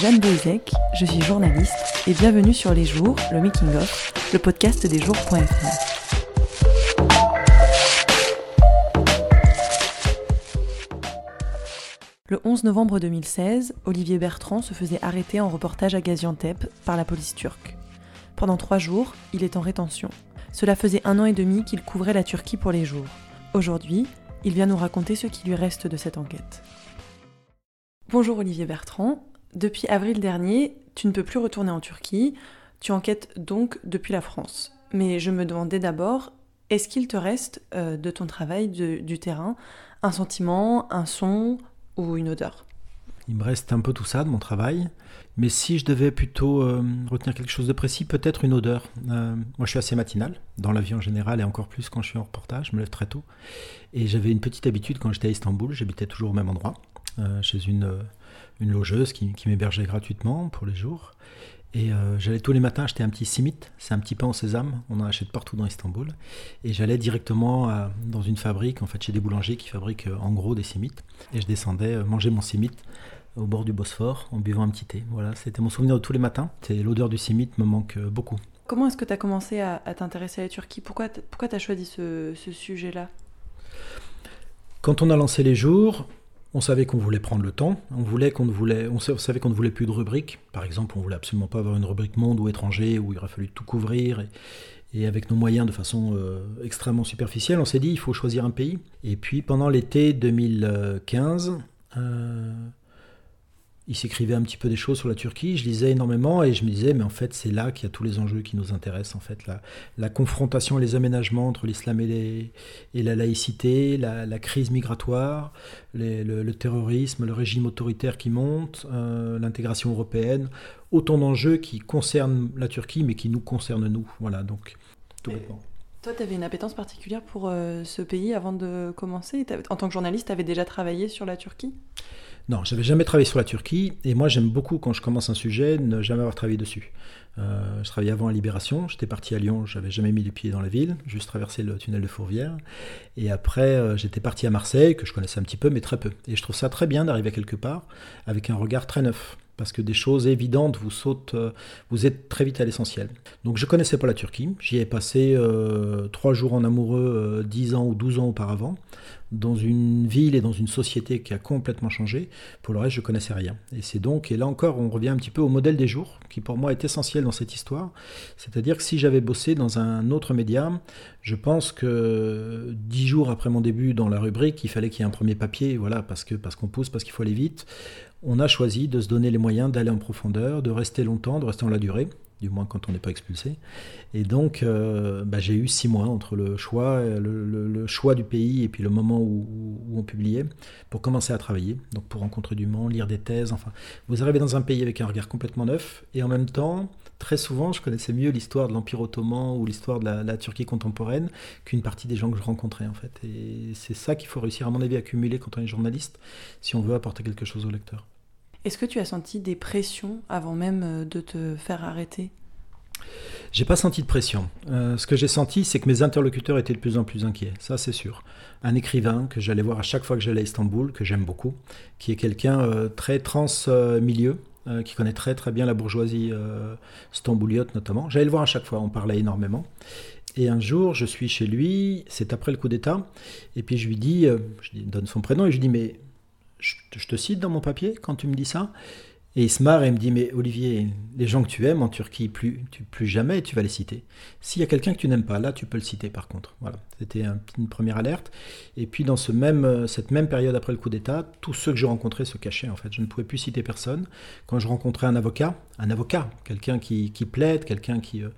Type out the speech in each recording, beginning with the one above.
Jeanne Bouzek, je suis journaliste et bienvenue sur Les Jours, le Making of, le podcast des jours.fr. Le 11 novembre 2016, Olivier Bertrand se faisait arrêter en reportage à Gaziantep par la police turque. Pendant trois jours, il est en rétention. Cela faisait un an et demi qu'il couvrait la Turquie pour les jours. Aujourd'hui, il vient nous raconter ce qui lui reste de cette enquête. Bonjour Olivier Bertrand. Depuis avril dernier, tu ne peux plus retourner en Turquie. Tu enquêtes donc depuis la France. Mais je me demandais d'abord, est-ce qu'il te reste euh, de ton travail du terrain un sentiment, un son ou une odeur? Il me reste un peu tout ça de mon travail. Mais si je devais plutôt euh, retenir quelque chose de précis, peut-être une odeur. Euh, moi, je suis assez matinal, dans la vie en général, et encore plus quand je suis en reportage, je me lève très tôt. Et j'avais une petite habitude quand j'étais à Istanbul, j'habitais toujours au même endroit, chez une, une logeuse qui, qui m'hébergeait gratuitement pour les jours. Et euh, j'allais tous les matins acheter un petit simit, c'est un petit pain au sésame, on en achète partout dans Istanbul. Et j'allais directement dans une fabrique, en fait chez des boulangers qui fabriquent euh, en gros des simits. Et je descendais euh, manger mon simit au bord du Bosphore en buvant un petit thé. Voilà, c'était mon souvenir de tous les matins. L'odeur du simit me manque beaucoup. Comment est-ce que tu as commencé à, t'intéresser à la Turquie? Pourquoi tu as choisi ce, ce sujet-là? Quand on a lancé les jours, on savait qu'on voulait prendre le temps, on, voulait qu'on ne voulait, on savait qu'on ne voulait plus de rubriques. Par exemple, on voulait absolument pas avoir une rubrique monde ou étranger où il aurait fallu tout couvrir. Et, avec nos moyens de façon euh, extrêmement superficielle, on s'est dit il faut choisir un pays. Et puis pendant l'été 2015, il s'écrivait un petit peu des choses sur la Turquie, je lisais énormément et je me disais, mais en fait, c'est là qu'il y a tous les enjeux qui nous intéressent, en fait. La, la confrontation et les aménagements entre l'islam et, et, la laïcité, la, crise migratoire, le, terrorisme, le régime autoritaire qui monte, euh, l'intégration européenne, autant d'enjeux qui concernent la Turquie, mais qui nous concernent nous. Voilà, donc, tout bêtement. Toi, tu avais une appétence particulière pour euh, ce pays avant de commencer En tant que journaliste, tu avais déjà travaillé sur la Turquie? Non, j'avais jamais travaillé sur la Turquie et moi j'aime beaucoup quand je commence un sujet ne jamais avoir travaillé dessus. Euh, je travaillais avant à Libération, j'étais parti à Lyon, j'avais jamais mis les pieds dans la ville, juste traversé le tunnel de Fourvière. Et après euh, j'étais parti à Marseille, que je connaissais un petit peu mais très peu. Et je trouve ça très bien d'arriver quelque part avec un regard très neuf parce que des choses évidentes vous sautent, euh, vous êtes très vite à l'essentiel. Donc je connaissais pas la Turquie, j'y ai passé euh, trois jours en amoureux euh, dix ans ou douze ans auparavant, dans une ville et dans une société qui a complètement changé. Pour le reste, je connaissais rien. Et c'est donc, et là encore, on revient un petit peu au modèle des jours, qui pour moi est essentiel dans cette histoire. C'est-à-dire que si j'avais bossé dans un autre média, je pense que dix jours après mon début dans la rubrique, il fallait qu'il y ait un premier papier, voilà, parce que parce qu'on pousse, parce qu'il faut aller vite on a choisi de se donner les moyens d'aller en profondeur, de rester longtemps, de rester en la durée, du moins quand on n'est pas expulsé. Et donc, euh, bah, j'ai eu six mois entre le choix, le, choix du pays et puis le moment où, on publiait pour commencer à travailler, donc pour rencontrer du monde, lire des thèses. Enfin, vous arrivez dans un pays avec un regard complètement neuf et en même temps, très souvent, je connaissais mieux l'histoire de l'Empire ottoman ou l'histoire de la, la, Turquie contemporaine qu'une partie des gens que je rencontrais en fait. Et c'est ça qu'il faut réussir à mon avis à cumuler quand on est journaliste si on veut apporter quelque chose au lecteur. Est-ce que tu as senti des pressions avant même euh, de te faire arrêter? J'ai pas senti de pression. Euh, ce que j'ai senti, c'est que mes interlocuteurs étaient de plus en plus inquiets. Ça, c'est sûr. Un écrivain que j'allais voir à chaque fois que j'allais à Istanbul, que j'aime beaucoup, qui est quelqu'un euh, très trans-milieu, qui connaît très très bien la bourgeoisie stambouliote notamment. J'allais le voir à chaque fois, on parlait énormément. Et un jour, je suis chez lui, c'est après le coup d'État, et puis je lui dis, je lui donne son prénom, et je lui dis, mais je, te cite dans mon papier quand tu me dis ça? Et il se marre et me dit, mais Olivier, les gens que tu aimes en Turquie, plus, tu, plus jamais tu vas les citer. S'il y a quelqu'un que tu n'aimes pas, là tu peux le citer par contre. Voilà, c'était une première alerte. Et puis dans ce même, cette même période après le coup d'État, tous ceux que je rencontrais se cachaient en fait. Je ne pouvais plus citer personne. Quand je rencontrais un avocat, un avocat, quelqu'un qui, qui plaide, quelqu'un qui... Euh,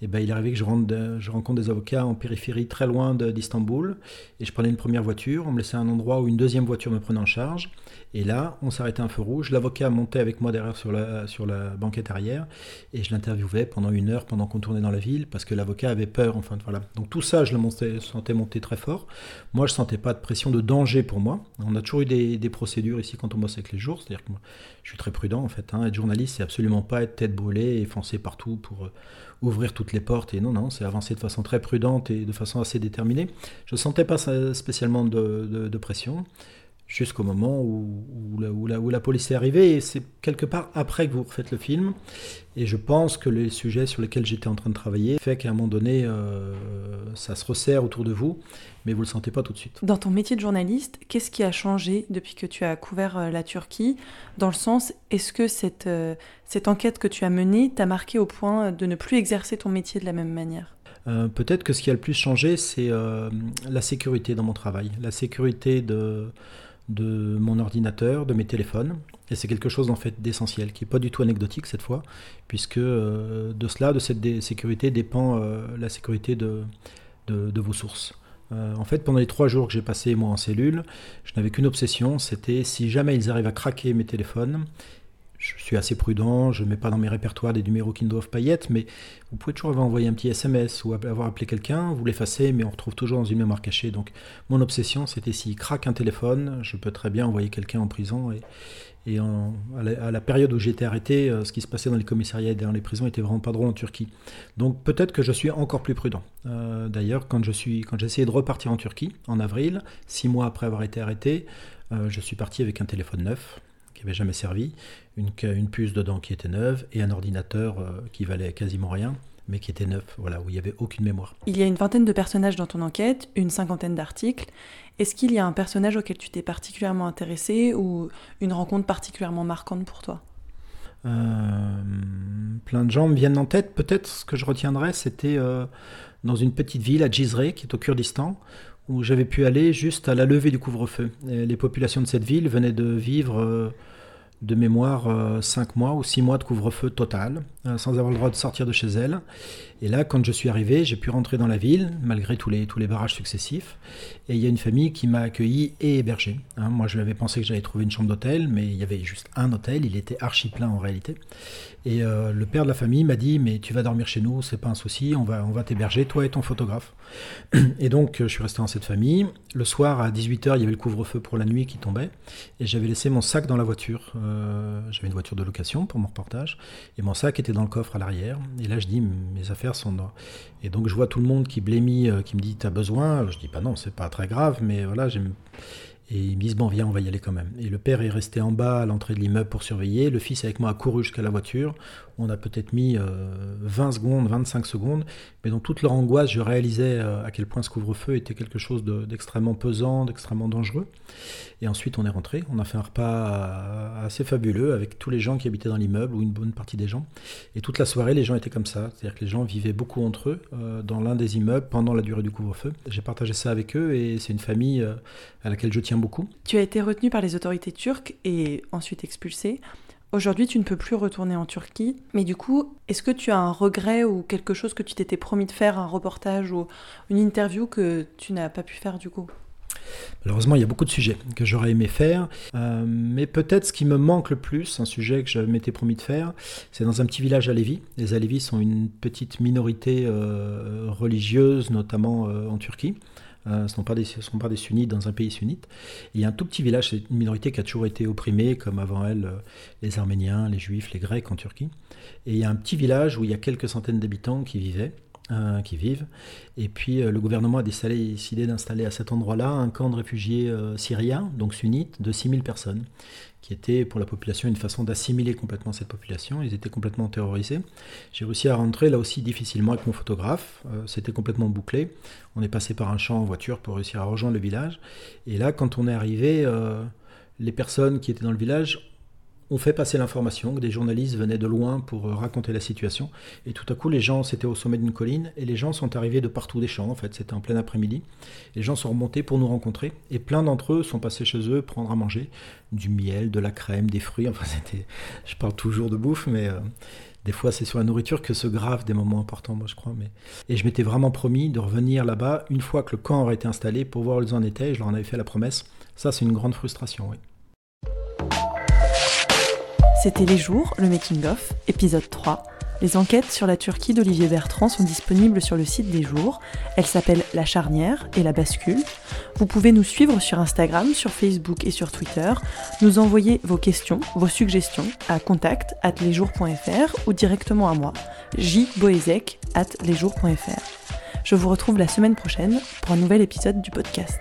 et ben, il arrivait que je, rencontre des avocats en périphérie très loin d'Istanbul, et je prenais une première voiture, on me laissait un endroit où une deuxième voiture me prenait en charge, et là, on s'arrêtait un feu rouge, l'avocat montait avec moi derrière sur la, sur la banquette arrière, et je l'interviewais pendant une heure pendant qu'on tournait dans la ville, parce que l'avocat avait peur, enfin voilà. Donc tout ça, je le sentais monter très fort. Moi, je sentais pas de pression de danger pour moi. On a toujours eu des, des procédures ici quand on bosse avec les jours, c'est-à-dire que moi, je suis très prudent en fait. Hein. Être journaliste, c'est absolument pas être tête brûlée et foncer partout pour ouvrir les portes. Et non, non, c'est avancer de façon très prudente et de façon assez déterminée. Je ne sentais pas spécialement de, pression. Jusqu'au moment où, où, la, police est arrivée. Et c'est quelque part après que vous refaites le film. Et je pense que les sujets sur lesquels j'étais en train de travailler fait qu'à un moment donné, euh, ça se resserre autour de vous, mais vous ne le sentez pas tout de suite. Dans ton métier de journaliste, qu'est-ce qui a changé depuis que tu as couvert euh, la Turquie? Dans le sens, est-ce que cette, euh, cette enquête que tu as menée t'a marqué au point de ne plus exercer ton métier de la même manière? Peut-être que ce qui a le plus changé, c'est la sécurité dans mon travail, la sécurité de de mon ordinateur, de mes téléphones. Et c'est quelque chose en fait d'essentiel, qui n'est pas du tout anecdotique cette fois, puisque euh, de cela, de cette sécurité, dépend euh, la sécurité de, vos sources. Euh, en fait, pendant les trois jours que j'ai passé moi en cellule, je n'avais qu'une obsession, c'était si jamais ils arrivent à craquer mes téléphones, je suis assez prudent, je ne mets pas dans mes répertoires des numéros qui ne doivent pas y être, mais vous pouvez toujours avoir envoyé un petit SMS ou avoir appelé quelqu'un, vous l'effacez, mais on retrouve toujours dans une mémoire cachée. Donc mon obsession, c'était s'il craque un téléphone, je peux très bien envoyer quelqu'un en prison. Et, à, la, période où j'étais arrêté, euh, ce qui se passait dans les commissariats et dans les prisons était vraiment pas drôle en Turquie. Donc peut-être que je suis encore plus prudent. Euh, d'ailleurs, quand j'ai essayé de repartir en Turquie en avril, six mois après avoir été arrêté, euh, je suis parti avec un téléphone neuf qui n'avait jamais servi, une, une, puce dedans qui était neuve et un ordinateur euh, qui valait quasiment rien mais qui était neuf, voilà, où il n'y avait aucune mémoire. Il y a une vingtaine de personnages dans ton enquête, une cinquantaine d'articles. Est-ce qu'il y a un personnage auquel tu t'es particulièrement intéressé ou une rencontre particulièrement marquante pour toi? Euh, Plein de gens me viennent en tête. Peut-être ce que je retiendrai, c'était euh, dans une petite ville à Jizre, qui est au Kurdistan, où j'avais pu aller juste à la levée du couvre-feu. Les populations de cette ville venaient de vivre euh, de mémoire 5 mois ou 6 mois de couvre-feu total, euh, sans avoir le droit de sortir de chez elles. Et là, quand je suis arrivé, j'ai pu rentrer dans la ville, malgré tous les, tous les barrages successifs. Et il y a une famille qui m'a accueilli et hébergé. Hein. moi, je l'avais pensé que j'allais trouver une chambre d'hôtel, mais il y avait juste un hôtel, il était archi plein en réalité. Et euh, le père de la famille m'a dit, mais tu vas dormir chez nous, c'est pas un souci, on va, on va t'héberger, toi et ton photographe. Et donc, je suis resté dans cette famille. Le soir, à 18h, il y avait le couvre-feu pour la nuit qui tombait. Et j'avais laissé mon sac dans la voiture. Euh, j'avais une voiture de location pour mon reportage. Et mon sac était dans le coffre à l'arrière. Et là, je dis, mes affaires sont dans... Et donc, je vois tout le monde qui blémit, euh, qui me dit, t'as besoin? Je dis, pas bah non, c'est pas très grave, mais voilà, j'aime... Et ils me disent, bon, viens, on va y aller quand même. Et le père est resté en bas à l'entrée de l'immeuble pour surveiller. Le fils avec moi a couru jusqu'à la voiture. On a peut-être mis 20 euh, secondes, 25 secondes. Mais dans toute leur angoisse, je réalisais euh, à quel point ce couvre-feu était quelque chose d'extrêmement pesant, d'extrêmement dangereux. Et ensuite, on est rentré. On a fait un repas assez fabuleux avec tous les gens qui habitaient dans l'immeuble, ou une bonne partie des gens. Et toute la soirée, les gens étaient comme ça. C'est-à-dire que les gens vivaient beaucoup entre eux euh, dans l'un des immeubles pendant la durée du couvre-feu. J'ai partagé ça avec eux et c'est une famille à laquelle je tiens beaucoup. Tu as été retenu par les autorités turques et ensuite expulsé. Aujourd'hui, tu ne peux plus retourner en Turquie. Mais du coup, est-ce que tu as un regret ou quelque chose que tu t'étais promis de faire, un reportage ou une interview que tu n'as pas pu faire du coup? Malheureusement, il y a beaucoup de sujets que j'aurais aimé faire, euh, mais peut-être ce qui me manque le plus, un sujet que je m'étais promis de faire, c'est dans un petit village à Lévis. Les Alévis sont une petite minorité euh, religieuse, notamment euh, en Turquie. Euh, sont, pas des, sont pas des sunnites dans un pays sunnite. il y a un tout petit village, c'est une minorité qui a toujours été opprimée, comme avant elle, euh, les Arméniens, les Juifs, les Grecs en Turquie. Et il y a un petit village où il y a quelques centaines d'habitants qui vivaient. Euh, qui vivent. Et puis le gouvernement a décidé d'installer à cet endroit-là un camp de réfugiés syriens, donc sunnites, de 6000 personnes qui était pour la population une façon d'assimiler complètement cette population. Ils étaient complètement terrorisés. J'ai réussi à rentrer là aussi difficilement avec mon photographe. Euh, c'était complètement bouclé. On est passé par un champ en voiture pour réussir à rejoindre le village. Et là, quand on est arrivé, euh, les personnes qui étaient dans le village on fait passer l'information que des journalistes venaient de loin pour euh, raconter la situation. Et tout à coup, les gens, c'était au sommet d'une colline, et les gens sont arrivés de partout des champs, en fait, c'était en plein après-midi. Les gens sont remontés pour nous rencontrer, et plein d'entre eux sont passés chez eux prendre à manger du miel, de la crème, des fruits. Enfin, c'était. Je parle toujours de bouffe, mais. Euh, des fois, c'est sur la nourriture que se gravent des moments importants, moi je crois. Mais... Et je m'étais vraiment promis de revenir là-bas une fois que le camp aurait été installé pour voir où ils en étaient. Je leur en avais fait la promesse. Ça, c'est une grande frustration, oui. C'était Les Jours, le Making of, épisode 3. Les enquêtes sur la Turquie d'Olivier Bertrand sont disponibles sur le site des jours. Elles s'appellent La Charnière et La Bascule. Vous pouvez nous suivre sur Instagram, sur Facebook et sur Twitter, nous envoyer vos questions, vos suggestions à contact at lesjours.fr ou directement à moi, jboezek at lesjours.fr. Je vous retrouve la semaine prochaine pour un nouvel épisode du podcast.